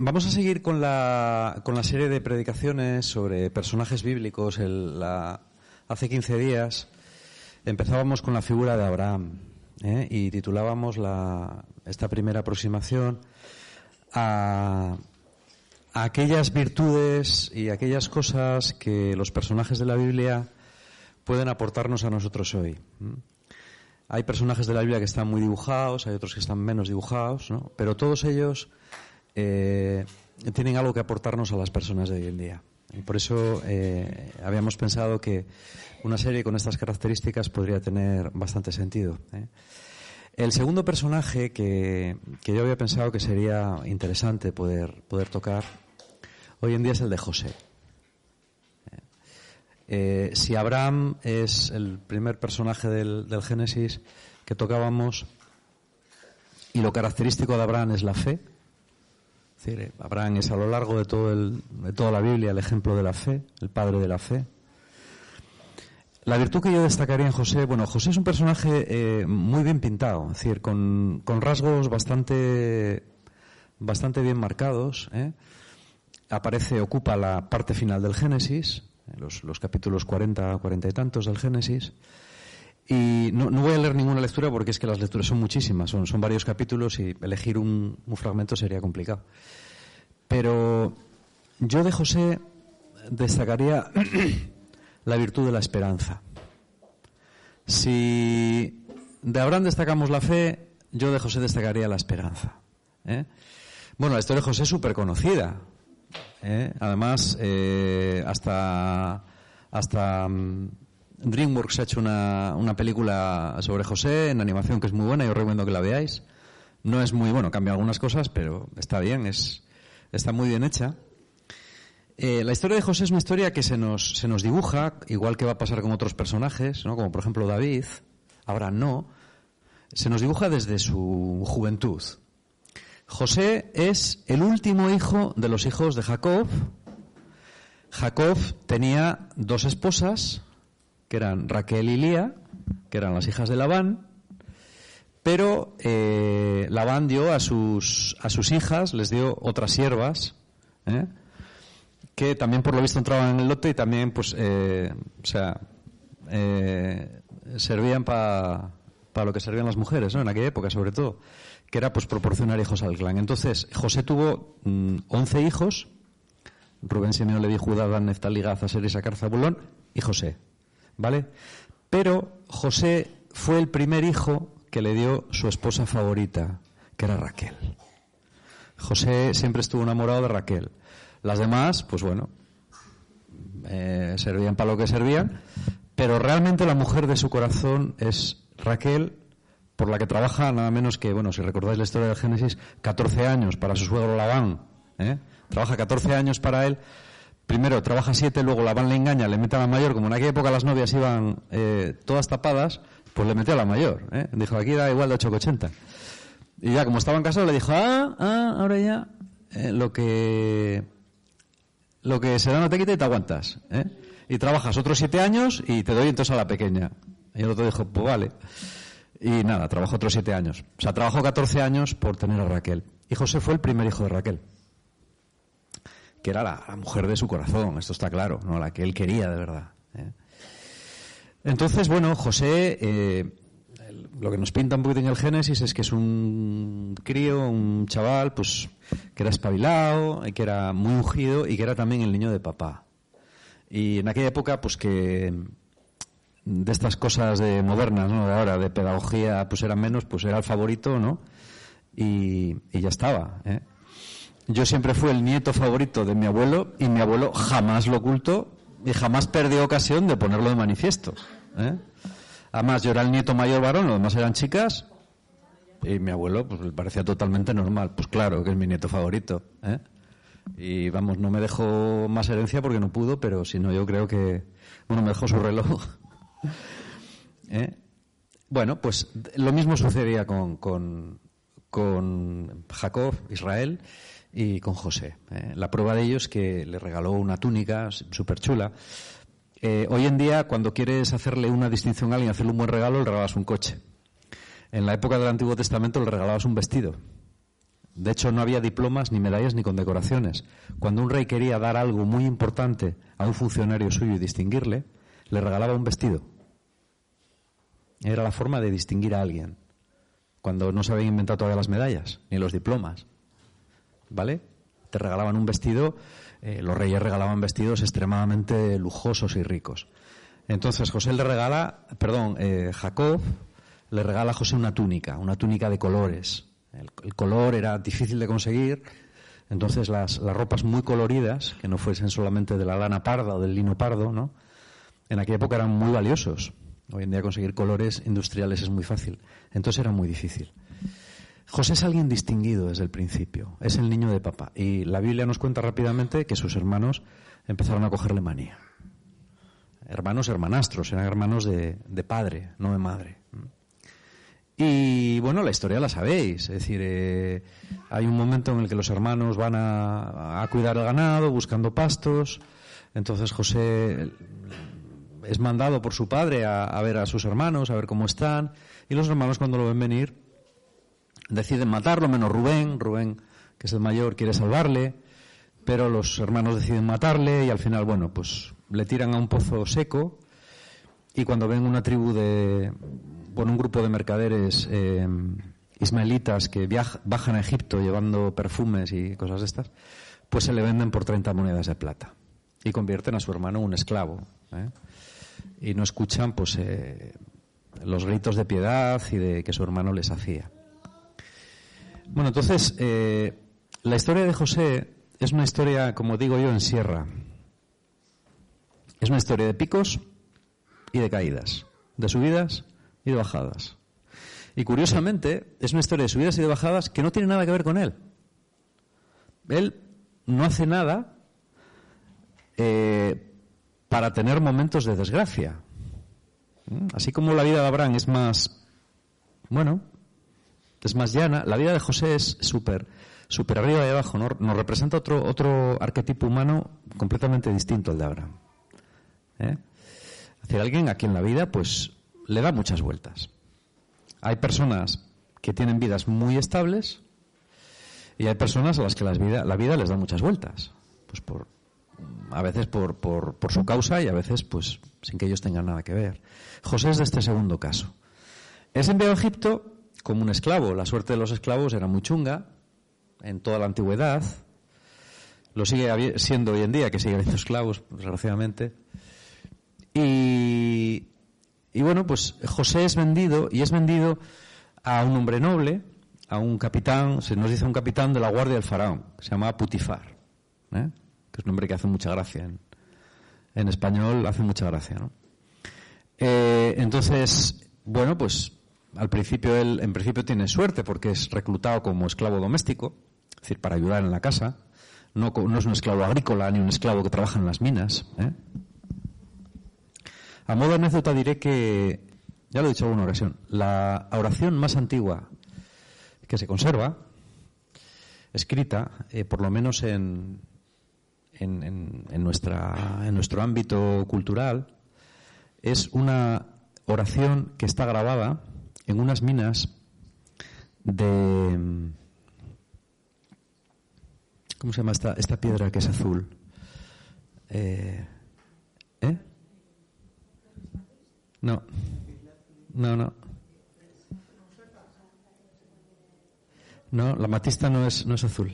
Vamos a seguir con la, con la serie de predicaciones sobre personajes bíblicos. Hace 15 días empezábamos con la figura de Abraham ¿eh? y titulábamos la- esta primera aproximación a aquellas virtudes y aquellas cosas que los personajes de la Biblia pueden aportarnos a nosotros hoy. Hay personajes de la Biblia que están muy dibujados, hay otros que están menos dibujados, ¿no? pero todos ellos eh, tienen algo que aportarnos a las personas de hoy en día. Y por eso eh, habíamos pensado que una serie con estas características podría tener bastante sentido. ¿eh? El segundo personaje que, que yo había pensado que sería interesante poder, poder tocar hoy en día es el de José. Eh, si Abraham es el primer personaje del, del Génesis que tocábamos y lo característico de Abraham es la fe, es decir, Abraham es a lo largo de, todo el- de toda la Biblia el ejemplo de la fe, el padre de la fe. La virtud que yo destacaría en José, bueno, José es un personaje eh, muy bien pintado, es decir, con, con rasgos bastante, bastante bien marcados. ¿eh? Aparece, ocupa la parte final del Génesis, eh, los, los capítulos 40, 40 y tantos del Génesis. Y no, voy a leer ninguna lectura porque es que las lecturas son muchísimas, son, varios capítulos y elegir un, un fragmento sería complicado. Pero yo de José destacaría la virtud de la esperanza. Si de Abraham destacamos la fe, yo de José destacaría la esperanza. ¿eh? Bueno, la historia de José es súper conocida. ¿Eh? Además, eh, hasta, hasta mm, DreamWorks ha hecho una, una película sobre José en animación que es muy buena y os recomiendo que la veáis. No es muy bueno, cambia algunas cosas, pero está bien, es, está muy bien hecha. Eh, la historia de José es una historia que se nos, se nos dibuja, igual que va a pasar con otros personajes, ¿no? como por ejemplo David, ahora no, se nos dibuja desde su juventud. José es el último hijo de los hijos de Jacob. Jacob tenía dos esposas, que eran Raquel y Lía, que eran las hijas de Labán, pero eh, Labán dio a sus, a sus hijas, les dio otras siervas, ¿eh? que también por lo visto entraban en el lote y también, pues, eh, o sea, eh, servían para lo que servían las mujeres, ¿no? En aquella época, sobre todo, que era, pues, proporcionar hijos al clan. Entonces, José tuvo mm, 11 hijos, Rubén, Simeón, Leví, Judá, Dan, Neftalí, Gad, Aser, Isaacar, Zabulón y José, ¿vale? Pero José fue el primer hijo que le dio su esposa favorita, que era Raquel. José siempre estuvo enamorado de Raquel. Las demás, pues bueno, eh, servían para lo que servían, pero realmente la mujer de su corazón es Raquel, por la que trabaja nada menos que, bueno, si recordáis la historia del Génesis, 14 años para su suegro Labán. ¿eh? Trabaja 14 años para él. Primero trabaja 7, luego Labán le engaña, le mete a la mayor. Como en aquella época las novias iban eh, todas tapadas, pues le metió a la mayor. ¿eh? Dijo, aquí da igual de 8 que 80. Y ya, como estaban casados, le dijo, ah, ah, ahora ya, eh, lo que lo que se da no te quita y te aguantas. ¿eh? Y trabajas otros siete años y te doy entonces a la pequeña. Y el otro dijo, pues vale. Y nada, trabajó otros siete años. O sea, trabajó 14 años por tener a Raquel. Y José fue el primer hijo de Raquel. Que era la, mujer de su corazón, esto está claro, ¿no? La que él quería de verdad. ¿eh? Entonces, bueno, José, eh, lo que nos pinta un poquito en el Génesis es que es un crío, un chaval, pues, que era espabilado, que era muy ungido y que era también el niño de papá. Y en aquella época, pues que de estas cosas de modernas, ¿no? De ahora, de pedagogía, pues era menos, pues era el favorito, ¿no? Y, ya estaba, ¿eh? Yo siempre fui el nieto favorito de mi abuelo y mi abuelo jamás lo ocultó y jamás perdió ocasión de ponerlo de manifiesto. ¿eh? Además, yo era el nieto mayor varón, los demás eran chicas y mi abuelo pues le parecía totalmente normal. Pues claro, que es mi nieto favorito. ¿eh? Y vamos, no me dejó más herencia porque no pudo, pero si no, yo creo que. Bueno, me dejó su reloj. ¿Eh? Bueno, pues lo mismo sucedía con, Jacob, Israel, y con José. ¿eh? La prueba de ello es que le regaló una túnica súper chula. Eh, hoy en día, cuando quieres hacerle una distinción a alguien, hacerle un buen regalo, le regalas un coche. En la época del Antiguo Testamento le regalabas un vestido. De hecho, no había diplomas, ni medallas, ni condecoraciones. Cuando un rey quería dar algo muy importante a un funcionario suyo y distinguirle, le regalaba un vestido. Era la forma de distinguir a alguien. Cuando no se habían inventado todavía las medallas, ni los diplomas. ¿Vale? Te regalaban un vestido, eh, los reyes regalaban vestidos extremadamente lujosos y ricos. Entonces José le regala, perdón, eh, Jacob le regala a José una túnica, una túnica de colores. El, color era difícil de conseguir, entonces las, las, ropas muy coloridas, que no fuesen solamente de la lana parda o del lino pardo, ¿no? En aquella época eran muy valiosos. Hoy en día conseguir colores industriales es muy fácil. Entonces era muy difícil. José es alguien distinguido desde el principio. Es el niño de papá. Y la Biblia nos cuenta rápidamente que sus hermanos empezaron a cogerle manía. Hermanos, hermanastros, eran hermanos de, padre, no de madre. Y bueno, la historia la sabéis. Es decir, eh, hay un momento en el que los hermanos van a, a cuidar el ganado, buscando pastos. Entonces José es mandado por su padre a, ver a sus hermanos, a ver cómo están, y los hermanos cuando lo ven venir deciden matarlo, menos Rubén, Rubén, que es el mayor, quiere salvarle, pero los hermanos deciden matarle y al final, bueno, pues le tiran a un pozo seco y cuando ven una tribu de, bueno, un grupo de mercaderes eh, ismaelitas que bajan a Egipto llevando perfumes y cosas de estas, pues se le venden por 30 monedas de plata y convierten a su hermano en un esclavo. ¿eh? Y no escuchan pues eh, los gritos de piedad y de que su hermano les hacía. Bueno, entonces eh, la historia de José es una historia, como digo yo, en sierra. Es una historia de picos y de caídas, de subidas y de bajadas. Y curiosamente, es una historia de subidas y de bajadas que no tiene nada que ver con él. Él no hace nada eh, para tener momentos de desgracia. ¿Mm? Así como la vida de Abraham es más, bueno, es más llana, la vida de José es súper, súper arriba y abajo, ¿no? Nos representa otro, otro arquetipo humano completamente distinto al de Abraham. ¿eh? Alguien a quien la vida, pues, le da muchas vueltas. Hay personas que tienen vidas muy estables y hay personas a las que la vida les da muchas vueltas. Pues por a veces por, su causa y a veces pues sin que ellos tengan nada que ver. José es de este segundo caso. Es enviado a Egipto como un esclavo. La suerte de los esclavos era muy chunga en toda la antigüedad. Lo sigue siendo hoy en día, que sigue habiendo esclavos, desgraciadamente. Y, y bueno, pues José es vendido y es vendido a un hombre noble, a un capitán, se nos dice un capitán de la guardia del faraón, se llamaba Putifar. ¿eh? Que es un nombre que hace mucha gracia. En, español hace mucha gracia, ¿no? Eh, entonces, bueno, pues al principio él, en principio tiene suerte porque es reclutado como esclavo doméstico, es decir, para ayudar en la casa. No, es un esclavo agrícola ni un esclavo que trabaja en las minas. ¿eh? A modo de anécdota diré que, ya lo he dicho en alguna ocasión, la oración más antigua que se conserva, escrita, eh, por lo menos en, en, en, nuestra, en nuestro ámbito cultural es una oración que está grabada en unas minas de... ¿Cómo se llama esta, esta piedra que es azul? Eh, ¿Eh? No. No, no. No, la matista no es, no es azul.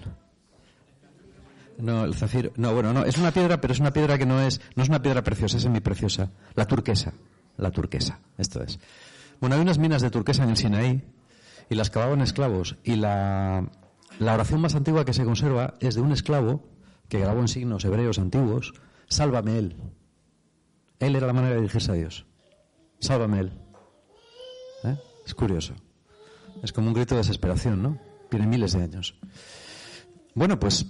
No, el zafiro. No, bueno, no, es una piedra, pero es una piedra que no es, no es una piedra preciosa, es semi-preciosa. La turquesa. La turquesa, esto es. Bueno, hay unas minas de turquesa en el Sinaí y las cavaban esclavos. Y la, la oración más antigua que se conserva es de un esclavo que grabó en signos hebreos antiguos: Sálvame él. Él era la manera de dirigirse a Dios. Sálvame él. ¿Eh? Es curioso. Es como un grito de desesperación, ¿no? Tiene miles de años. Bueno, pues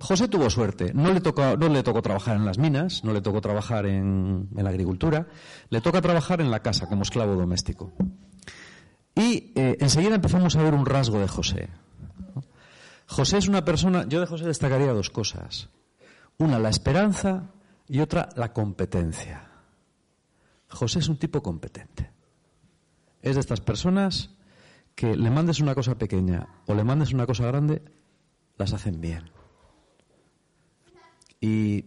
José tuvo suerte. No le, tocó, trabajar en las minas, no le tocó trabajar en, en la agricultura, le toca trabajar en la casa como esclavo doméstico. Y eh, enseguida empezamos a ver un rasgo de José. José es una persona, yo de José destacaría dos cosas. Una, la esperanza y otra, la competencia. José es un tipo competente. Es de estas personas que le mandes una cosa pequeña o le mandes una cosa grande, las hacen bien. Y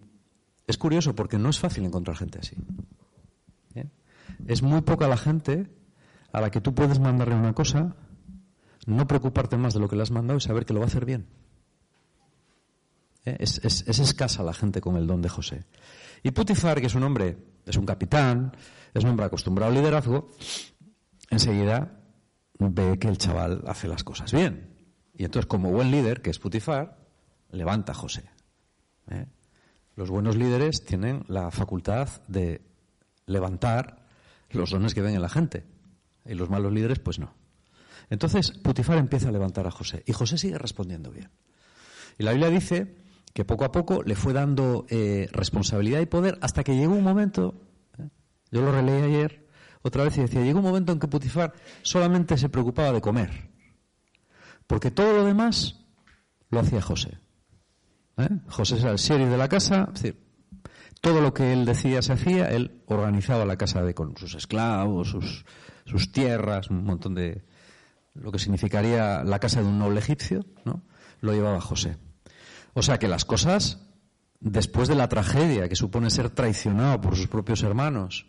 es curioso porque no es fácil encontrar gente así. Es muy poca la gente a la que tú puedes mandarle una cosa, no preocuparte más de lo que le has mandado y saber que lo va a hacer bien. ¿Eh? Es, escasa la gente con el don de José. Y Putifar, que es un hombre, es un capitán, es un hombre acostumbrado al liderazgo, enseguida ve que el chaval hace las cosas bien. Y entonces, como buen líder, que es Putifar, levanta a José. ¿Eh? Los buenos líderes tienen la facultad de levantar los dones que ven en la gente. Y los malos líderes, pues no. Entonces, Putifar empieza a levantar a José. Y José sigue respondiendo bien. Y la Biblia dice que poco a poco le fue dando eh, responsabilidad y poder hasta que llegó un momento, ¿eh? yo lo releí ayer otra vez y decía, llegó un momento en que Putifar solamente se preocupaba de comer. Porque todo lo demás lo hacía José. ¿Eh? José era el sheriff de la casa, es decir, todo lo que él decía se hacía, él organizaba la casa de, con sus esclavos, sus, sus tierras, un montón de lo que significaría la casa de un noble egipcio, ¿no? Lo llevaba José. O sea que las cosas, después de la tragedia que supone ser traicionado por sus propios hermanos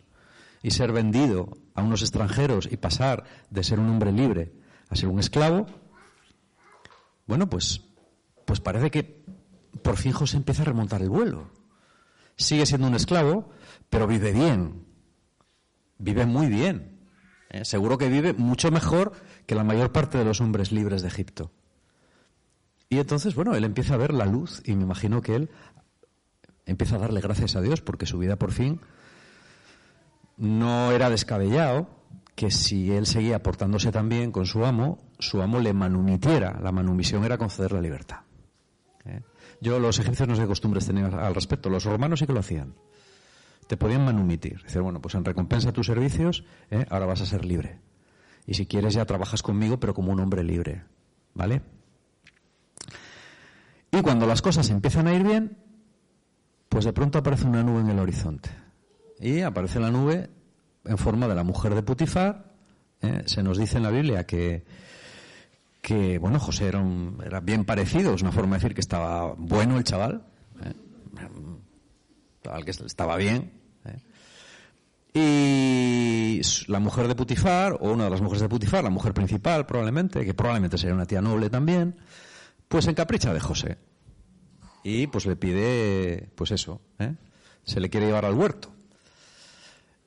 y ser vendido a unos extranjeros y pasar de ser un hombre libre a ser un esclavo, bueno, pues, pues parece que por fin José empieza a remontar el vuelo. Sigue siendo un esclavo, pero vive bien. Vive muy bien. ¿eh? Seguro que vive mucho mejor que la mayor parte de los hombres libres de Egipto. Y entonces, bueno, él empieza a ver la luz y me imagino que él empieza a darle gracias a Dios porque su vida por fin no era descabellado que si él seguía portándose tan bien con su amo, su amo le manumitiera. La manumisión era conceder la libertad. Yo, los egipcios no sé qué costumbres tenían al respecto. Los romanos sí que lo hacían. Te podían manumitir. Decir, bueno, pues en recompensa a tus servicios, ¿eh? ahora vas a ser libre. Y si quieres ya trabajas conmigo, pero como un hombre libre. ¿Vale? Y cuando las cosas empiezan a ir bien, pues de pronto aparece una nube en el horizonte. Y aparece la nube en forma de la mujer de Putifar. ¿eh? Se nos dice en la Biblia que que, bueno, José era, era bien parecido, es una forma de decir que estaba bueno el chaval, ¿eh? que estaba bien. ¿eh? Y la mujer de Putifar, o una de las mujeres de Putifar, la mujer principal probablemente, que probablemente sería una tía noble también, pues encapricha de José. Y pues le pide, pues eso, ¿eh? se le quiere llevar al huerto.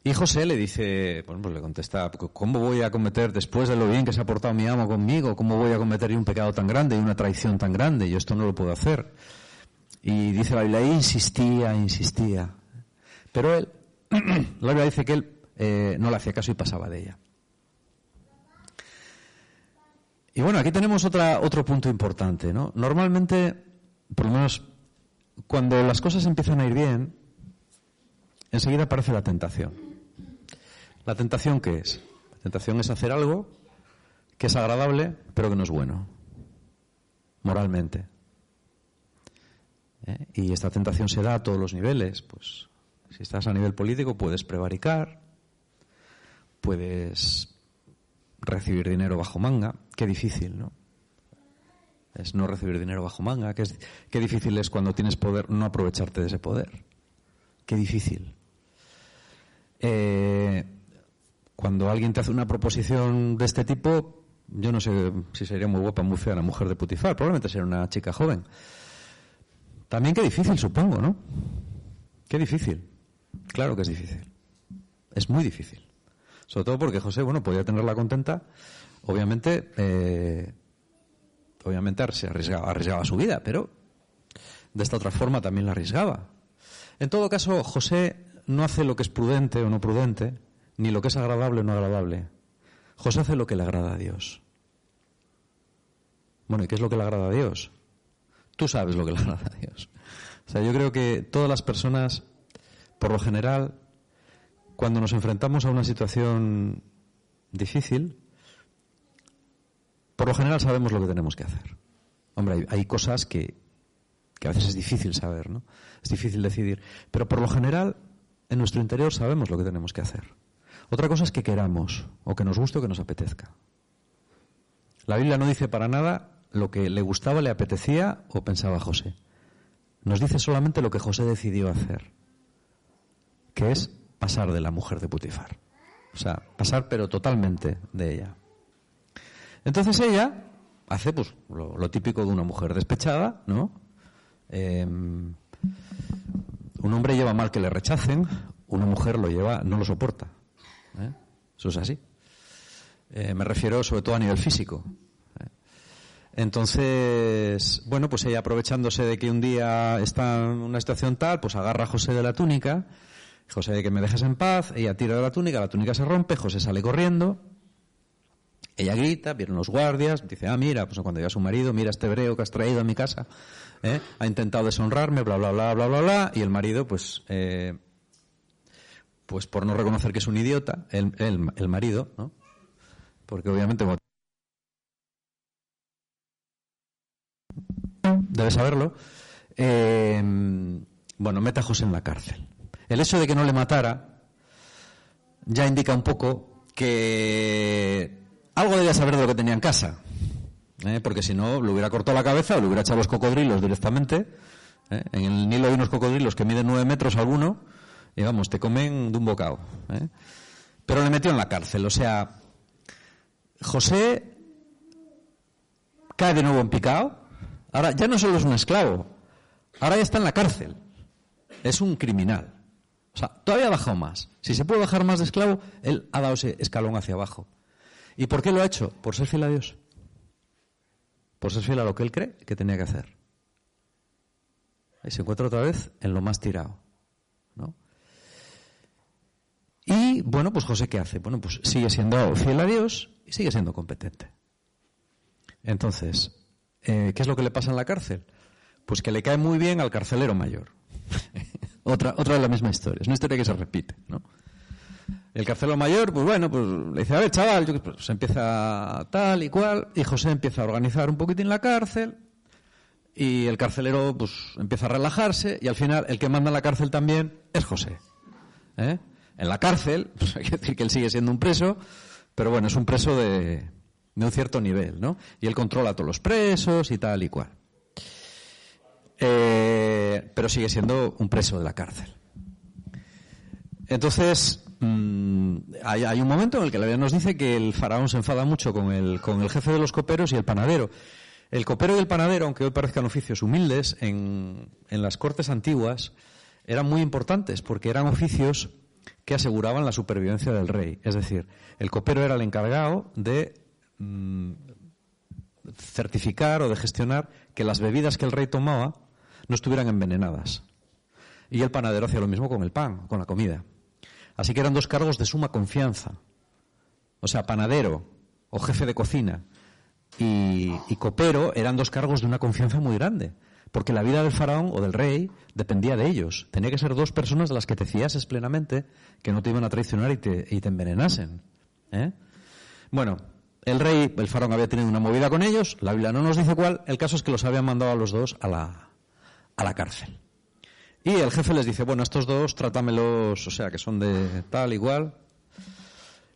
Y José le dice, bueno, pues le contesta, ¿cómo voy a cometer, después de lo bien que se ha portado mi amo conmigo, cómo voy a cometer un pecado tan grande y una traición tan grande? Yo esto no lo puedo hacer. Y dice la Biblia, insistía, insistía. Pero él, la Biblia dice que él eh, no le hacía caso y pasaba de ella. Y bueno, aquí tenemos otra, otro punto importante, ¿no? Normalmente, por lo menos, cuando las cosas empiezan a ir bien, enseguida aparece la tentación. ¿La tentación qué es? La tentación es hacer algo que es agradable, pero que no es bueno, moralmente. ¿Eh? Y esta tentación se da a todos los niveles. Pues si estás a nivel político puedes prevaricar, puedes recibir dinero bajo manga. Qué difícil, ¿no? Es no recibir dinero bajo manga. Qué, qué difícil es cuando tienes poder no aprovecharte de ese poder. Qué difícil. Eh, cuando alguien te hace una proposición de este tipo, yo no sé si sería muy guapa, muy fea la mujer de Putifar. Probablemente sería una chica joven. También qué difícil, supongo, ¿no? Qué difícil. Claro que es difícil. Es muy difícil. Sobre todo porque José, bueno, podía tenerla contenta. Obviamente, eh, obviamente se arriesgaba, arriesgaba su vida, pero de esta otra forma también la arriesgaba. En todo caso, José no hace lo que es prudente o no prudente, ni lo que es agradable o no agradable. José hace lo que le agrada a Dios. Bueno, ¿y qué es lo que le agrada a Dios? Tú sabes lo que le agrada a Dios. O sea, yo creo que todas las personas, por lo general, cuando nos enfrentamos a una situación difícil, por lo general sabemos lo que tenemos que hacer. Hombre, hay, hay cosas que, que a veces es difícil saber, ¿no? Es difícil decidir. Pero por lo general, en nuestro interior sabemos lo que tenemos que hacer. Otra cosa es que queramos, o que nos guste o que nos apetezca. La Biblia no dice para nada lo que le gustaba, le apetecía o pensaba José. Nos dice solamente lo que José decidió hacer, que es pasar de la mujer de Putifar. O sea, pasar pero totalmente de ella. Entonces ella hace pues lo, típico de una mujer despechada, ¿no? Eh, un hombre lleva mal que le rechacen, una mujer lo lleva, no lo soporta. ¿Eh? Eso es así. Eh, me refiero sobre todo a nivel físico. ¿eh? Entonces, bueno, pues ella aprovechándose de que un día está en una situación tal, pues agarra a José de la túnica, José que me dejes en paz, ella tira de la túnica, la túnica se rompe, José sale corriendo, ella grita, vienen los guardias, dice, ah, mira, pues cuando llega su marido, mira este hebreo que has traído a mi casa, ha intentado deshonrarme, bla, bla, bla, bla, bla, bla, y el marido, pues, eh, pues por no reconocer que es un idiota, el, el, el marido, ¿no? Porque obviamente debe saberlo, eh, bueno, mete a José en la cárcel. El hecho de que no le matara ya indica un poco que algo debía saber de lo que tenía en casa. ¿eh? Porque si no, le hubiera cortado la cabeza o le hubiera echado los cocodrilos directamente. ¿eh? En el Nilo hay unos cocodrilos que miden nueve metros alguno y vamos, te comen de un bocado. ¿eh? Pero le metió en la cárcel. O sea, José cae de nuevo en picado. Ahora ya no solo es un esclavo, ahora ya está en la cárcel. Es un criminal. O sea, todavía ha bajado más. Si se puede bajar más de esclavo, él ha dado ese escalón hacia abajo. ¿Y por qué lo ha hecho? Por ser fiel a Dios. Por ser fiel a lo que él cree que tenía que hacer. Y se encuentra otra vez en lo más tirado. ¿no? Bueno, pues José, ¿qué hace? Bueno, pues sigue siendo fiel a Dios y sigue siendo competente. Entonces, eh, ¿qué es lo que le pasa en la cárcel? Pues que le cae muy bien al carcelero mayor. otra, otra de la misma historia. Es una historia que se repite, ¿no? El carcelero mayor, pues bueno, pues le dice, a ver, chaval, yo, pues, empieza tal y cual, y José empieza a organizar un poquitín la cárcel, y el carcelero, pues, empieza a relajarse, y al final el que manda en la cárcel también es José. ¿eh? En la cárcel, pues hay que decir que él sigue siendo un preso, pero bueno, es un preso de, un cierto nivel, ¿no? Y él controla a todos los presos y tal y cual. Eh, pero sigue siendo un preso de la cárcel. Entonces, mmm, hay, hay, un momento en el que la Biblia nos dice que el faraón se enfada mucho con el, con el jefe de los coperos y el panadero. El copero y el panadero, aunque hoy parezcan oficios humildes, en, en las cortes antiguas eran muy importantes porque eran oficios que aseguraban la supervivencia del rey. Es decir, el copero era el encargado de mmm, certificar o de gestionar que las bebidas que el rey tomaba no estuvieran envenenadas. Y el panadero hacía lo mismo con el pan, con la comida. Así que eran dos cargos de suma confianza. O sea, panadero o jefe de cocina y, copero eran dos cargos de una confianza muy grande. Porque la vida del faraón o del rey dependía de ellos. Tenía que ser dos personas de las que te fiases plenamente, que no te iban a traicionar y te, y te envenenasen. ¿eh? Bueno, el rey, el faraón había tenido una movida con ellos, la Biblia no nos dice cuál, el caso es que los habían mandado a los dos a la, a la cárcel. Y el jefe les dice, bueno, estos dos trátamelos, o sea, que son de tal, igual.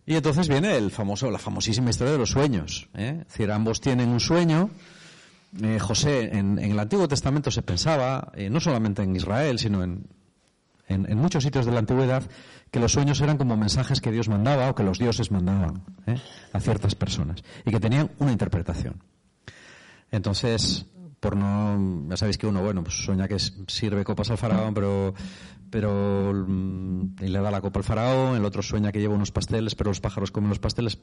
Y entonces viene el famoso, la famosísima historia de los sueños. ¿eh? Es decir, ambos tienen un sueño. Eh, José, en, el Antiguo Testamento se pensaba, eh, no solamente en Israel, sino en, muchos sitios de la antigüedad, que los sueños eran como mensajes que Dios mandaba o que los dioses mandaban ¿eh? a ciertas personas y que tenían una interpretación. Entonces, por no, ya sabéis que uno, bueno, pues sueña que sirve copas al faraón, pero, pero, mm, y le da la copa al faraón, el otro sueña que lleva unos pasteles, pero los pájaros comen los pasteles.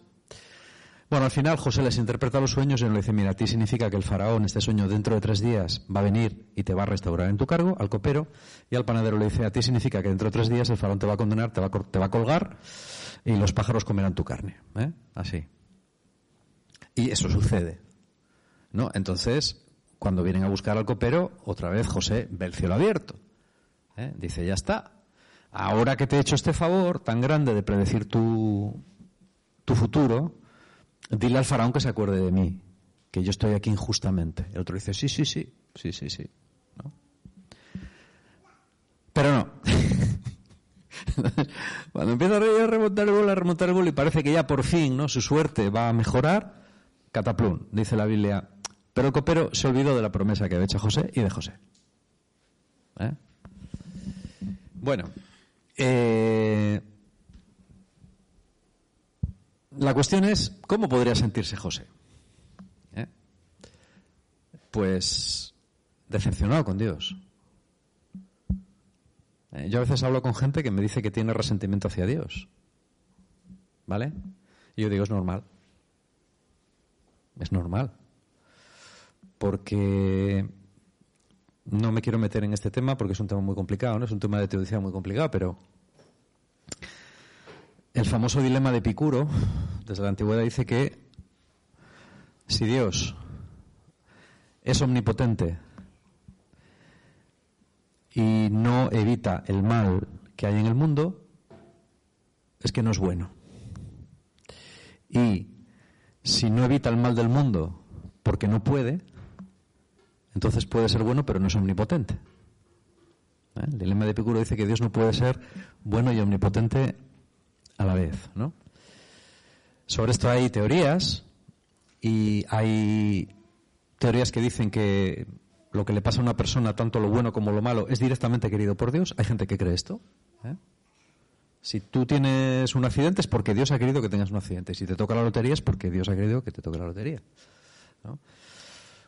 Bueno, al final José les interpreta los sueños y le dice, mira, a ti significa que el faraón, este sueño dentro de tres días, va a venir y te va a restaurar en tu cargo, al copero, y al panadero le dice, a ti significa que dentro de tres días el faraón te va a condenar, te va a, te va a colgar y los pájaros comerán tu carne. ¿eh? Así. Y eso sucede. ¿No? Entonces, cuando vienen a buscar al copero, otra vez José ve el cielo abierto. ¿eh? Dice, ya está. Ahora que te he hecho este favor tan grande de predecir tu, tu futuro, dile al faraón que se acuerde de mí, que yo estoy aquí injustamente. El otro dice, sí, sí, sí, sí, sí, sí. ¿No? Pero no. Cuando empieza a remontar el gol, a remontar el gol y parece que ya por fin, ¿no? Su suerte va a mejorar, cataplum, dice la Biblia, pero el copero se olvidó de la promesa que había hecho José y de José. ¿Eh? Bueno, eh, la cuestión es, ¿cómo podría sentirse José? ¿Eh? Pues decepcionado con Dios. ¿Eh? Yo a veces hablo con gente que me dice que tiene resentimiento hacia Dios. ¿Vale? Y yo digo, es normal. Es normal porque no me quiero meter en este tema porque es un tema muy complicado, ¿no? Es un tema de teoría muy complicado, pero el famoso dilema de Epicuro, desde la antigüedad, dice que si Dios es omnipotente y no evita el mal que hay en el mundo, es que no es bueno. Y si no evita el mal del mundo porque no puede, entonces puede ser bueno, pero no es omnipotente. ¿Eh? El dilema de Epicuro dice que Dios no puede ser bueno y omnipotente a la vez. ¿no? Sobre esto hay teorías y hay teorías que dicen que lo que le pasa a una persona, tanto lo bueno como lo malo, es directamente querido por Dios. Hay gente que cree esto. ¿eh? Si tú tienes un accidente es porque Dios ha querido que tengas un accidente. Si te toca la lotería es porque Dios ha querido que te toque la lotería. ¿no?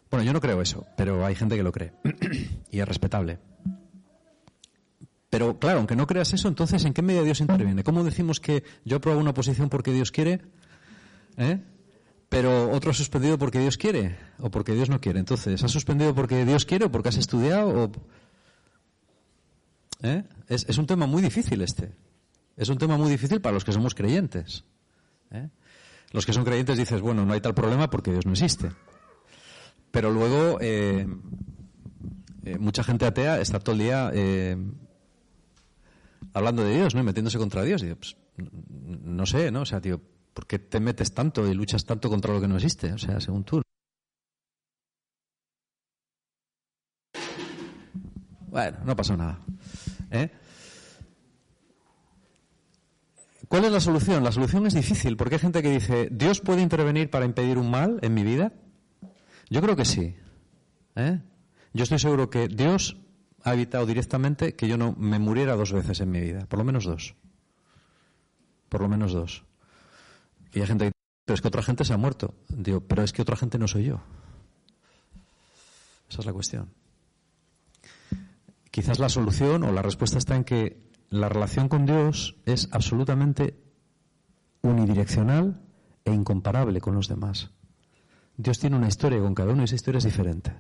Bueno, yo no creo eso, pero hay gente que lo cree. y es respetable. Pero claro, aunque no creas eso, entonces ¿en qué medida Dios interviene? ¿Cómo decimos que yo apruebo una posición porque Dios quiere? ¿Eh? Pero otro ha suspendido porque Dios quiere o porque Dios no quiere. Entonces, ¿has suspendido porque Dios quiere o porque has estudiado? ¿Eh? Es, un tema muy difícil este. Es un tema muy difícil para los que somos creyentes. ¿Eh? Los que son creyentes dices, bueno, no hay tal problema porque Dios no existe. Pero luego, eh, mucha gente atea está todo el día hablando de Dios, ¿no? Metiéndose contra Dios. Pues, no sé, ¿no? O sea, tío, ¿por qué te metes tanto y luchas tanto contra lo que no existe? O sea, según tú. Bueno, no pasó nada. ¿Eh? ¿Cuál es la solución? La solución es difícil, porque hay gente que dice, ¿Dios puede intervenir para impedir un mal en mi vida? Yo creo que sí. ¿eh? Yo estoy seguro que Dios ha evitado directamente que yo no me muriera dos veces en mi vida, por lo menos dos. Por lo menos dos. Y hay gente que pero es que otra gente se ha muerto. Digo, pero es que otra gente no soy yo. Esa es la cuestión. Quizás la solución o la respuesta está en que la relación con Dios es absolutamente unidireccional e incomparable con los demás. Dios tiene una historia con cada uno y esa historia es diferente.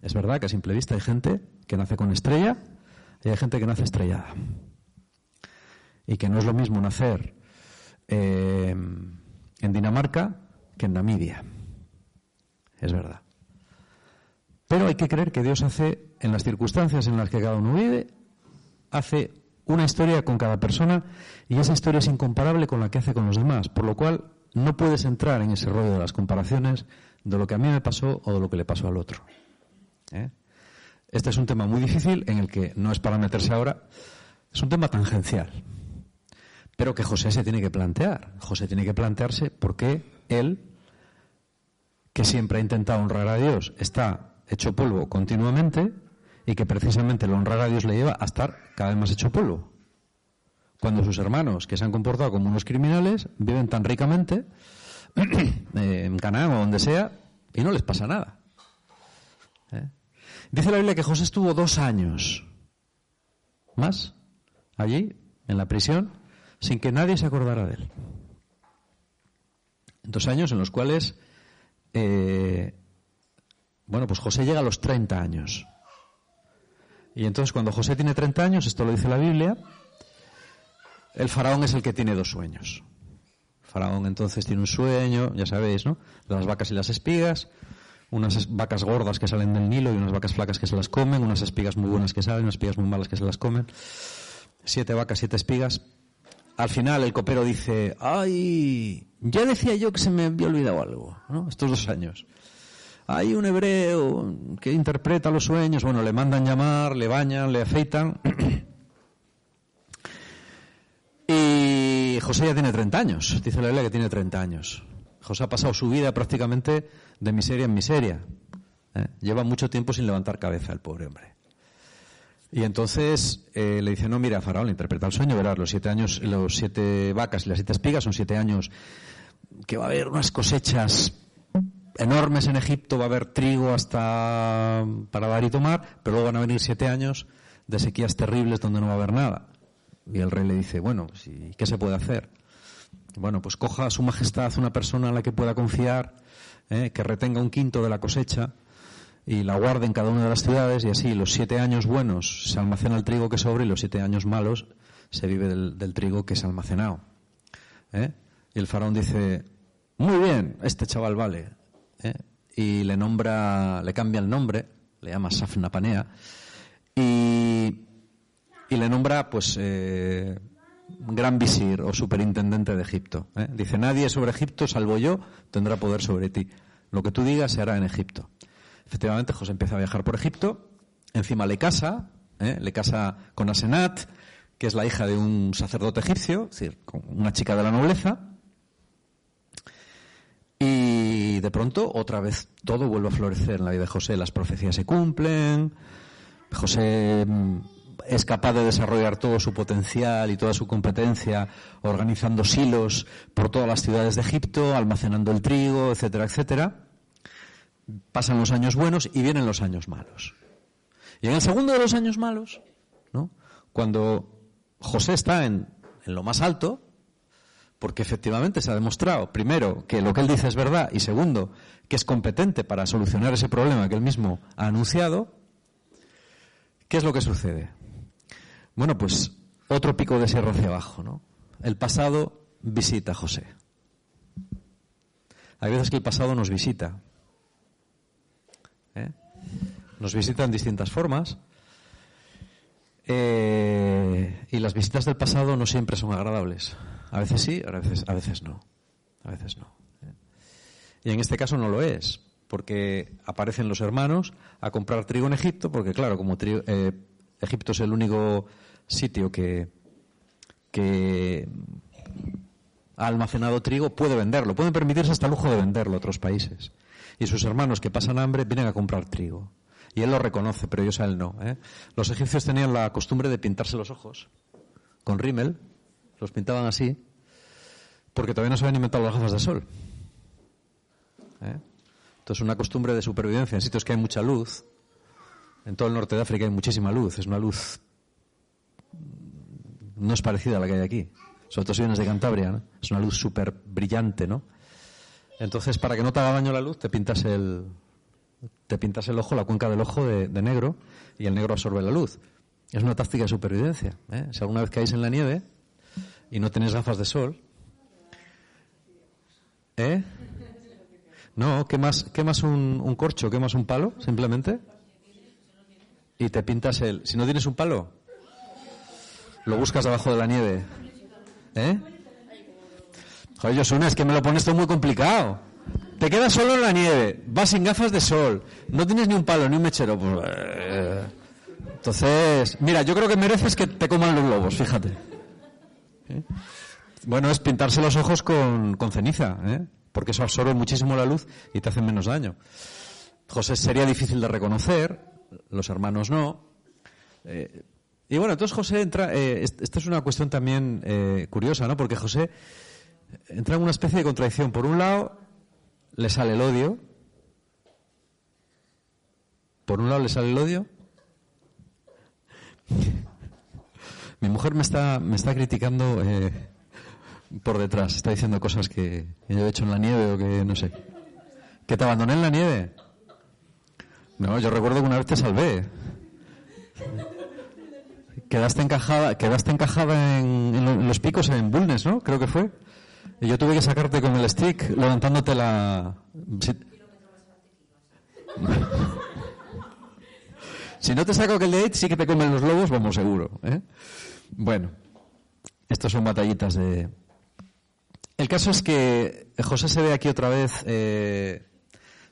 Es verdad que a simple vista hay gente que nace con estrella y hay gente que nace estrellada. Y que no es lo mismo nacer eh, en Dinamarca que en Namibia. Es verdad. Pero hay que creer que Dios hace, en las circunstancias en las que cada uno vive, hace una historia con cada persona y esa historia es incomparable con la que hace con los demás. Por lo cual, no puedes entrar en ese rollo de las comparaciones de lo que a mí me pasó o de lo que le pasó al otro. ¿eh? Este es un tema muy difícil en el que no es para meterse ahora, es un tema tangencial. pero que José se tiene que plantear. José tiene que plantearse por qué él, que siempre ha intentado honrar a Dios, está hecho polvo continuamente y que precisamente el honrar a Dios le lleva a estar cada vez más hecho polvo. Cuando sus hermanos, que se han comportado como unos criminales, viven tan ricamente eh, en Canaán o donde sea y no les pasa nada. ¿Eh? Dice la Biblia que José estuvo dos años más allí, en la prisión, sin que nadie se acordara de él. Dos años en los cuales, eh, bueno, pues José llega a los 30 años. Y entonces cuando José tiene 30 años, esto lo dice la Biblia, el faraón es el que tiene dos sueños. El faraón entonces tiene un sueño, ya sabéis, ¿no? Las vacas y las espigas, unas vacas gordas que salen del Nilo y unas vacas flacas que se las comen, unas espigas muy buenas que salen, unas espigas muy malas que se las comen. Siete vacas, siete espigas. Al final el copero dice, ay, ya decía yo que se me había olvidado algo, ¿no? Estos dos años. Hay un hebreo que interpreta los sueños, bueno, le mandan llamar, le bañan, le afeitan. y José ya tiene 30 años, dice la Biblia que tiene 30 años. José ha pasado su vida prácticamente de miseria en miseria. ¿eh? Lleva mucho tiempo sin levantar cabeza el pobre hombre. Y entonces eh, le dice, no, mira, Faraón, interpreta el sueño, verás, los siete años, los siete vacas y las siete espigas son siete años que va a haber unas cosechas enormes en Egipto, va a haber trigo hasta para dar y tomar, pero luego van a venir siete años de sequías terribles donde no va a haber nada. Y el rey le dice, bueno, pues, ¿y qué se puede hacer? Bueno, pues coja a su majestad una persona a la que pueda confiar, eh, que retenga un quinto de la cosecha y la guarde en cada una de las ciudades y así los siete años buenos se almacena el trigo que sobra y los siete años malos se vive del, trigo que es almacenado. ¿eh? Y el faraón dice, muy bien, este chaval vale. ¿eh? Y le nombra, le cambia el nombre, le llama Safnapanea, y, y le nombra pues gran visir o superintendente de Egipto. Dice, nadie sobre Egipto, salvo yo, tendrá poder sobre ti. Lo que tú digas se hará en Egipto. Efectivamente, José empieza a viajar por Egipto, encima le casa, ¿eh? le casa con Asenat, que es la hija de un sacerdote egipcio, es decir, una chica de la nobleza, y de pronto otra vez todo vuelve a florecer en la vida de José, las profecías se cumplen, José mm, es capaz de desarrollar todo su potencial y toda su competencia organizando silos por todas las ciudades de Egipto, almacenando el trigo, etcétera, etcétera pasan los años buenos y vienen los años malos. Y en el segundo de los años malos, ¿no? cuando José está en, en lo más alto, porque efectivamente se ha demostrado, primero, que lo que él dice es verdad y segundo, que es competente para solucionar ese problema que él mismo ha anunciado, ¿qué es lo que sucede? Bueno, pues otro pico de sierra hacia abajo, ¿no? El pasado visita a José. Hay veces que el pasado nos visita. ¿eh? Nos visitan distintas formas. Eh, y las visitas del pasado no siempre son agradables. A veces sí, a veces, a veces no. A veces no. ¿eh? Y en este caso no lo es, porque aparecen los hermanos a comprar trigo en Egipto, porque claro, como Egipto es el único sitio que, que ha almacenado trigo, puede venderlo. Pueden permitirse hasta el lujo de venderlo a otros países y sus hermanos que pasan hambre vienen a comprar trigo. Y él lo reconoce, pero ellos a él no. ¿eh? Los egipcios tenían la costumbre de pintarse los ojos con rímel, los pintaban así, porque todavía no se habían inventado las gafas de sol. ¿eh? Entonces, una costumbre de supervivencia en sitios que hay mucha luz. En todo el norte de África hay muchísima luz, es una luz. No es parecida a la que hay aquí. Sobre todo si vienes de Cantabria, Es una luz súper brillante, ¿no? Entonces, para que no te haga daño la luz, te pintas el, te pintas el ojo, la cuenca del ojo de, negro, y el negro absorbe la luz. Es una táctica de supervivencia. ¿eh? Si alguna vez caéis en la nieve y no tenéis gafas de sol, ¿eh? No, quemas, quemas un, un corcho, quemas un palo, simplemente, y te pintas el... Si no tienes un palo, lo buscas debajo de la nieve. ¿Eh? Joder, Josuna, es que me lo pones todo muy complicado. Te quedas solo en la nieve, vas sin gafas de sol, no tienes ni un palo ni un mechero. Pues, entonces, mira, yo creo que mereces que te coman los lobos, fíjate. ¿Eh? Bueno, es pintarse los ojos con, con ceniza, ¿eh? porque eso absorbe muchísimo la luz y te hace menos daño. José sería difícil de reconocer, los hermanos no. Eh, y bueno, entonces José entra, eh, esta es una cuestión también eh, curiosa, ¿no? Porque José entra en una especie de contradicción. Por un lado, le sale el odio. Por un lado le sale el odio. Mi mujer me está, me está criticando eh, por detrás. Está diciendo cosas que yo he hecho en la nieve o que no sé. ¿Que te abandoné en la nieve? No, yo recuerdo que una vez te salvé. Quedaste encajada, quedaste encajada en, los picos en Bulnes, ¿no? Creo que fue. Y yo tuve que sacarte con el stick levantándote la... Si, si no te saco aquel de 8, sí que te comen los lobos, vamos seguro. ¿eh? Bueno, estos son batallitas de... El caso es que José se ve aquí otra vez, eh,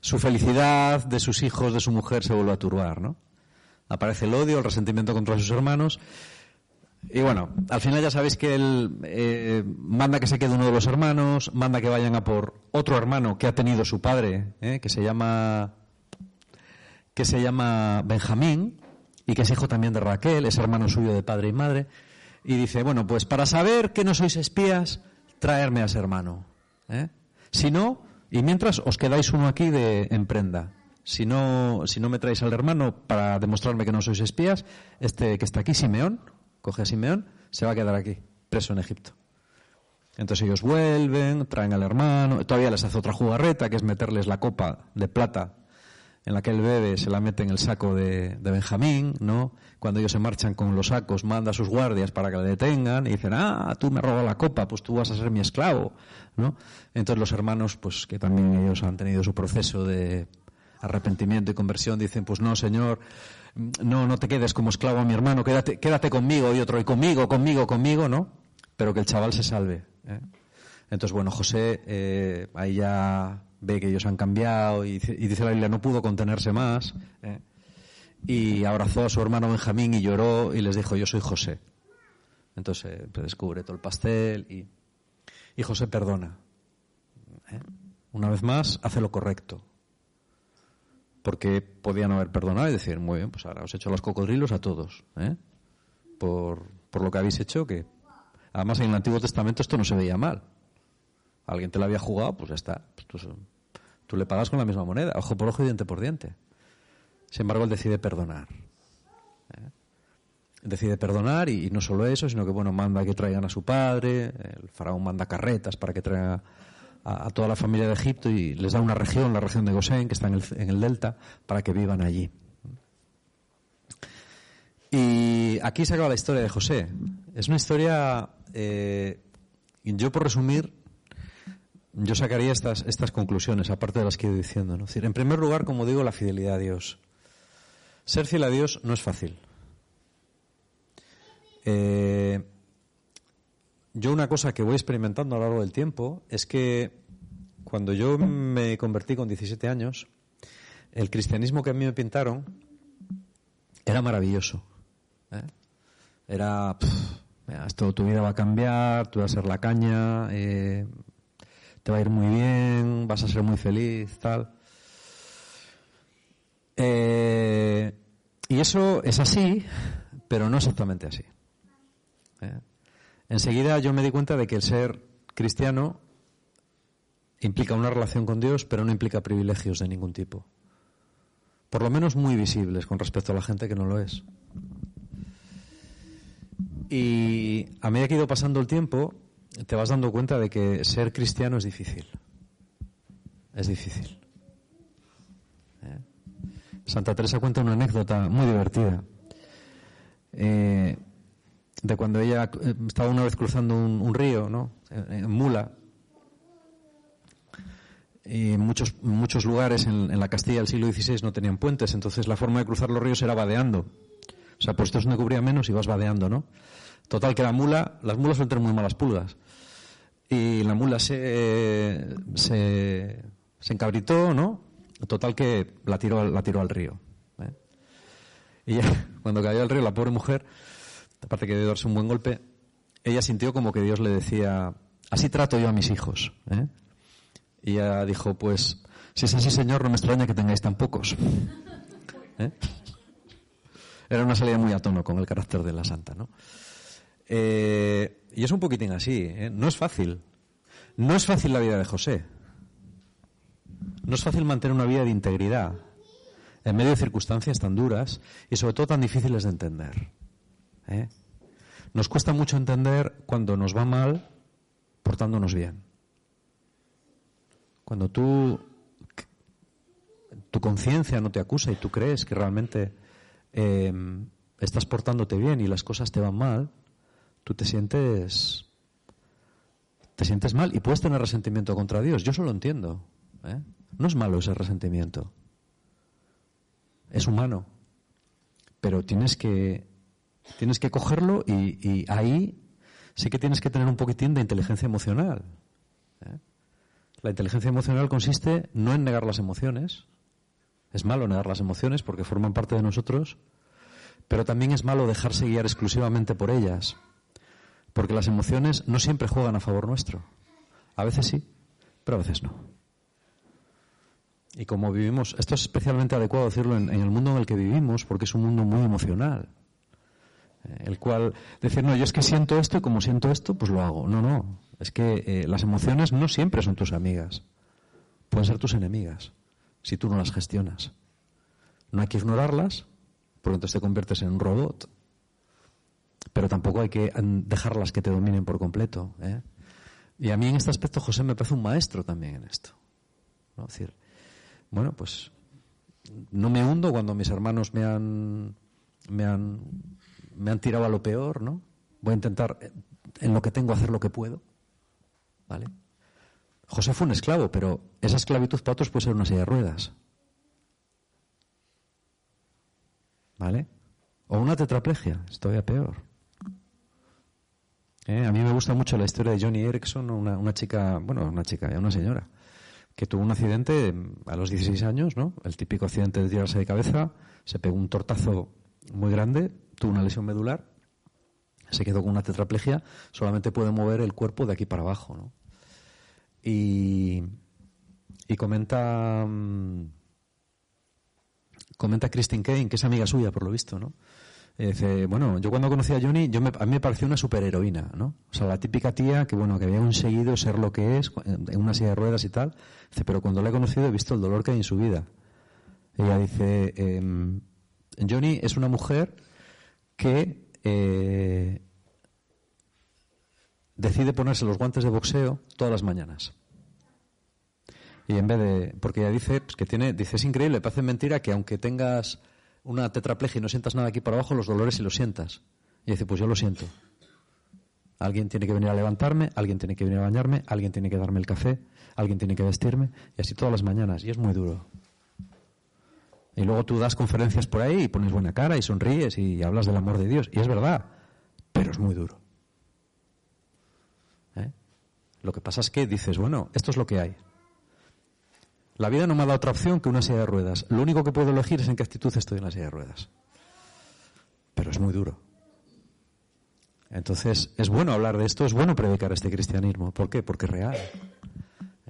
su felicidad de sus hijos, de su mujer, se vuelve a turbar, ¿no? Aparece el odio, el resentimiento contra sus hermanos. Y bueno, al final ya sabéis que él eh, manda que se quede uno de los hermanos, manda que vayan a por otro hermano que ha tenido su padre, eh, que se llama que se llama Benjamín y que es hijo también de Raquel, es hermano suyo de padre y madre, y dice, bueno, pues para saber que no sois espías, traerme a ese hermano. ¿eh? Si no, y mientras os quedáis uno aquí de en prenda. Si no, si no me traéis al hermano para demostrarme que no sois espías, este que está aquí, Simeón, coge a Simeón, se va a quedar aquí, preso en Egipto. Entonces ellos vuelven, traen al hermano, todavía les hace otra jugarreta, que es meterles la copa de plata en la que él bebe, se la mete en el saco de, de Benjamín, ¿no? Cuando ellos se marchan con los sacos, manda a sus guardias para que le detengan y dicen, ah, tú me robas la copa, pues tú vas a ser mi esclavo, ¿no? Entonces los hermanos, pues que también ellos han tenido su proceso de arrepentimiento y conversión, dicen, pues no, Señor, no, no te quedes como esclavo a mi hermano, quédate, quédate conmigo y otro, y conmigo, conmigo, conmigo, ¿no? Pero que el chaval se salve. ¿eh? Entonces, bueno, José eh, ahí ya ve que ellos han cambiado y, y, dice la Biblia, no pudo contenerse más. ¿eh? Y abrazó a su hermano Benjamín y lloró y les dijo, yo soy José. Entonces pues, descubre todo el pastel y, y José perdona. Una vez más, hace lo correcto porque podían haber perdonado y decir, muy bien, pues ahora os he hecho los cocodrilos a todos, ¿eh? por, por lo que habéis hecho, que además en el Antiguo Testamento esto no se veía mal. Alguien te lo había jugado, pues ya está. Pues tú, tú, le pagas con la misma moneda, ojo por ojo y diente por diente. Sin embargo, él decide perdonar. ¿eh? Decide perdonar y, no solo eso, sino que, bueno, manda que traigan a su padre, el faraón manda carretas para que traigan a, toda la familia de Egipto y les da una región, la región de Gosén, que está en el, en el delta, para que vivan allí. Y aquí se acaba la historia de José. Es una historia, eh, yo por resumir, yo sacaría estas, estas conclusiones, aparte de las que he diciendo. ¿no? Decir, en primer lugar, como digo, la fidelidad a Dios. Ser fiel a Dios no es fácil. Eh, yo una cosa que voy experimentando a lo largo del tiempo es que cuando yo me convertí con 17 años, el cristianismo que a mí me pintaron era maravilloso. ¿eh? Era, pff, esto tu vida va a cambiar, tú vas a ser la caña, eh, te va a ir muy bien, vas a ser muy feliz, tal. Y eso es así, pero no exactamente así. ¿Eh? Enseguida yo me di cuenta de que el ser cristiano implica una relación con Dios, pero no implica privilegios de ningún tipo. Por lo menos muy visibles con respecto a la gente que no lo es. Y a medida que ha ido pasando el tiempo, te vas dando cuenta de que ser cristiano es difícil. Es difícil. ¿Eh? Santa Teresa cuenta una anécdota muy divertida. Eh, de cuando ella eh, estaba una vez cruzando un, río, ¿no? En, en, Mula. Y en muchos, muchos lugares en, la Castilla del siglo XVI no tenían puentes, entonces la forma de cruzar los ríos era vadeando. O sea, pues esto es donde cubría menos y vas vadeando, ¿no? Total, que la mula, las mulas suelen muy malas pulgas. Y la mula se, se, se encabritó, ¿no? Total, que la tiró, la tiró al río. ¿eh? Y ya, cuando cayó al río, la pobre mujer aparte que de darse un buen golpe, ella sintió como que Dios le decía, así trato yo a mis hijos. ¿eh? Y ella dijo, pues, si es así, señor, no me extraña que tengáis tan pocos. ¿Eh? Era una salida muy a con el carácter de la santa, ¿no? Eh, y es un poquitín así, ¿eh? no es fácil. No es fácil la vida de José. No es fácil mantener una vida de integridad en medio de circunstancias tan duras y sobre todo tan difíciles de entender. ¿Eh? Nos cuesta mucho entender cuando nos va mal portándonos bien. Cuando tú tu conciencia no te acusa y tú crees que realmente eh, estás portándote bien y las cosas te van mal, tú te sientes te sientes mal y puedes tener resentimiento contra Dios. Yo eso lo entiendo. ¿eh? No es malo ese resentimiento. Es humano. Pero tienes que tienes que cogerlo y, ahí sí que tienes que tener un poquitín de inteligencia emocional. ¿eh? La inteligencia emocional consiste no en negar las emociones, es malo negar las emociones porque forman parte de nosotros, pero también es malo dejarse guiar exclusivamente por ellas, porque las emociones no siempre juegan a favor nuestro. A veces sí, pero a veces no. Y como vivimos, esto es especialmente adecuado decirlo en, el mundo en el que vivimos, porque es un mundo muy emocional. Eh, el cual decir, no, yo es que siento esto y como siento esto, pues lo hago. No, no. Es que eh, las emociones no siempre son tus amigas. Pueden ser tus enemigas si tú no las gestionas. No hay que ignorarlas, por lo tanto te conviertes en un robot. Pero tampoco hay que dejarlas que te dominen por completo. ¿eh? Y a mí en este aspecto José me parece un maestro también en esto. Es decir, bueno, pues no me hundo cuando mis hermanos me han, me han, me han tirado a lo peor, ¿no? Voy a intentar eh, en lo que tengo hacer lo que puedo, ¿vale? José fue un esclavo, pero esa esclavitud para otros puede ser una silla de ruedas. ¿Vale? O una tetraplegia, es todavía peor. ¿Eh? A mí me gusta mucho la historia de Johnny Erickson, una, una chica, bueno, una chica, una señora, que tuvo un accidente a los 16 años, ¿no? El típico accidente de tirarse de cabeza, se pegó un tortazo muy grande, tuvo una lesión medular, se quedó con una tetraplegia, solamente puede mover el cuerpo de aquí para abajo, ¿no? Y, comenta mm, comenta Christine Kane, que es amiga suya, por lo visto, ¿no? dice, bueno, yo cuando conocí a Johnny, yo a mí me pareció una superheroína, ¿no? O sea, la típica tía que, bueno, que había conseguido ser lo que es, en una silla de ruedas y tal. Dice, pero cuando la he conocido he visto el dolor que hay en su vida. Ella dice, em, Johnny es una mujer que eh, decide ponerse los guantes de boxeo todas las mañanas. Y en vez de, porque ella dice pues, que tiene, dice es increíble, parece mentira que aunque tengas una tetraplegia y no sientas nada aquí para abajo, los dolores sí los sientas. Y dice, pues yo lo siento. Alguien tiene que venir a levantarme, alguien tiene que venir a bañarme, alguien tiene que darme el café, alguien tiene que vestirme, y así todas las mañanas. Y es muy duro. Y luego tú das conferencias por ahí y pones buena cara y sonríes y hablas del amor de Dios. Y es verdad, pero es muy duro. Lo que pasa es que dices, bueno, esto es lo que hay. La vida no me ha dado otra opción que una silla de ruedas. Lo único que puedo elegir es en qué actitud estoy en la silla de ruedas. Pero es muy duro. Entonces, es bueno hablar de esto, es bueno predicar este cristianismo. ¿Por qué? Porque es real.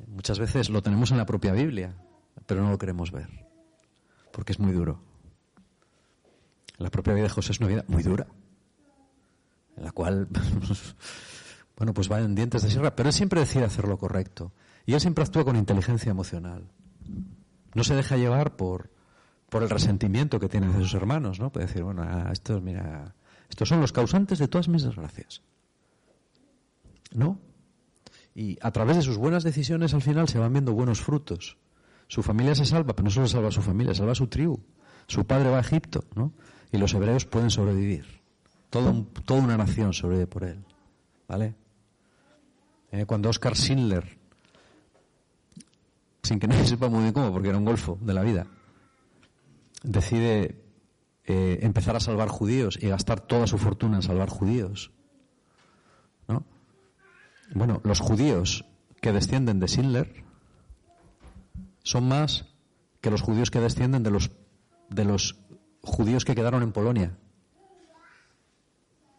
Muchas veces lo tenemos en la propia Biblia, pero no lo queremos ver. Porque es muy duro. La propia vida de José es una vida muy dura. En la cual bueno, pues va en dientes de sierra, pero él siempre decide hacer lo correcto. Y él siempre actúa con inteligencia emocional. No se deja llevar por, por el resentimiento que tiene de sus hermanos, ¿no? Puede decir, bueno, ah, estos, mira, estos son los causantes de todas mis desgracias. ¿No? Y a través de sus buenas decisiones al final se van viendo buenos frutos. Su familia se salva, pero no solo salva a su familia, salva a su tribu. Su padre va a Egipto, ¿no? Y los hebreos pueden sobrevivir. Todo toda una nación sobrevive por él. ¿Vale? Eh, cuando Oscar Schindler, sin que nadie sepa muy bien cómo, porque era un golfo de la vida, decide eh, empezar a salvar judíos y gastar toda su fortuna en salvar judíos. ¿no? Bueno, los judíos que descienden de Schindler son más que los judíos que descienden de los, de los judíos que quedaron en Polonia.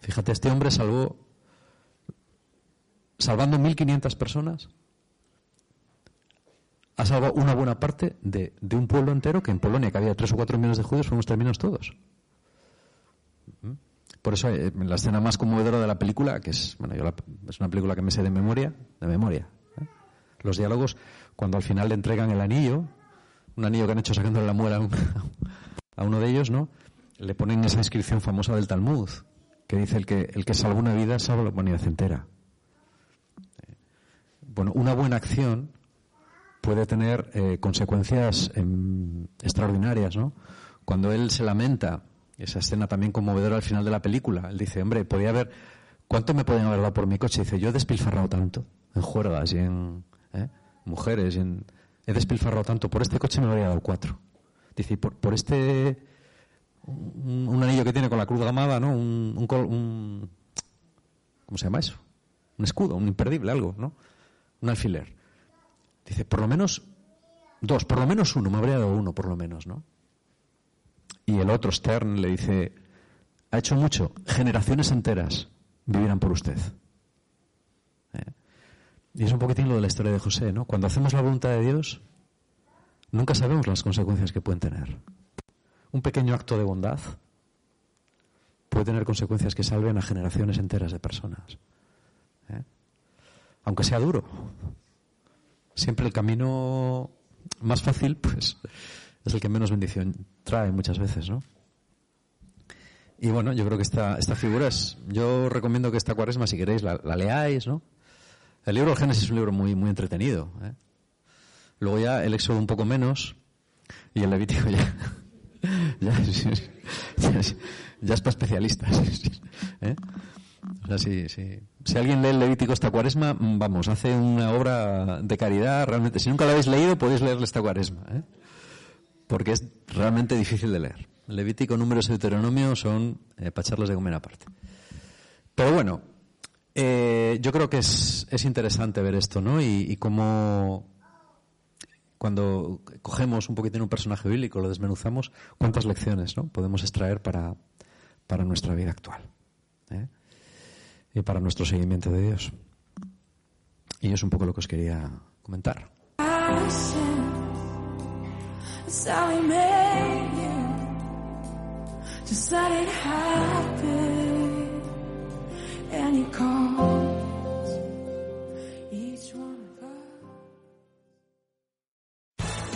Fíjate, este hombre salvó salvando 1.500 personas, ha salvado una buena parte de, de, un pueblo entero que en Polonia, que había 3 o 4 millones de judíos, fuimos terminados todos. Por eso, eh, la escena más conmovedora de la película, que es, bueno, yo la, es una película que me sé de memoria, de memoria. ¿Eh? Los diálogos, cuando al final le entregan el anillo, un anillo que han hecho sacándole la muela a, un, a uno de ellos, ¿no? Le ponen esa inscripción famosa del Talmud, que dice el que, el que salva una vida salva la humanidad entera. Bueno, una buena acción puede tener eh, consecuencias eh, extraordinarias, ¿no? Cuando él se lamenta, esa escena también conmovedora al final de la película, él dice, hombre, podía haber, ¿cuánto me podían haber dado por mi coche? Dice, yo he despilfarrado tanto, en juergas y en ¿eh? mujeres, y en, he despilfarrado tanto, por este coche me habría dado cuatro. Dice, por, por este, un, un, anillo que tiene con la cruz gamada, ¿no? Un, un, un, ¿cómo se llama eso? Un escudo, un imperdible, algo, ¿no? Un alfiler. Dice, por lo menos dos, por lo menos uno, me habría dado uno, por lo menos, ¿no? Y el otro, Stern, le dice, ha hecho mucho, generaciones enteras vivirán por usted. Y es un poquitín lo de la historia de José, ¿no? Cuando hacemos la voluntad de Dios, nunca sabemos las consecuencias que pueden tener. Un pequeño acto de bondad puede tener consecuencias que salven a generaciones enteras de personas. ¿Eh? Aunque sea duro. Siempre el camino más fácil, pues, es el que menos bendición trae muchas veces, ¿no? Y bueno, yo creo que esta, esta figura es, yo recomiendo que esta cuaresma, si queréis, la, la leáis, ¿no? El libro del Génesis es un libro muy, muy entretenido. ¿eh? Luego ya el Éxodo un poco menos y el Levítico ya, ya, ya, ya es para especialistas. ¿eh? O sea, si, si, si, alguien lee el Levítico esta cuaresma, vamos, hace una obra de caridad realmente. Si nunca la habéis leído, podéis leerle esta cuaresma. ¿eh? Porque es realmente difícil de leer. Levítico, números y Deuteronomio son eh, para echarlos de comer aparte. Pero bueno, eh, yo creo que es, es, interesante ver esto, ¿no? Y, cómo cuando cogemos un poquitín un personaje bíblico, lo desmenuzamos, cuántas lecciones ¿no? podemos extraer para, para nuestra vida actual ¿eh? y para nuestro seguimiento de Dios. Y es un poco lo que os quería comentar. And he calls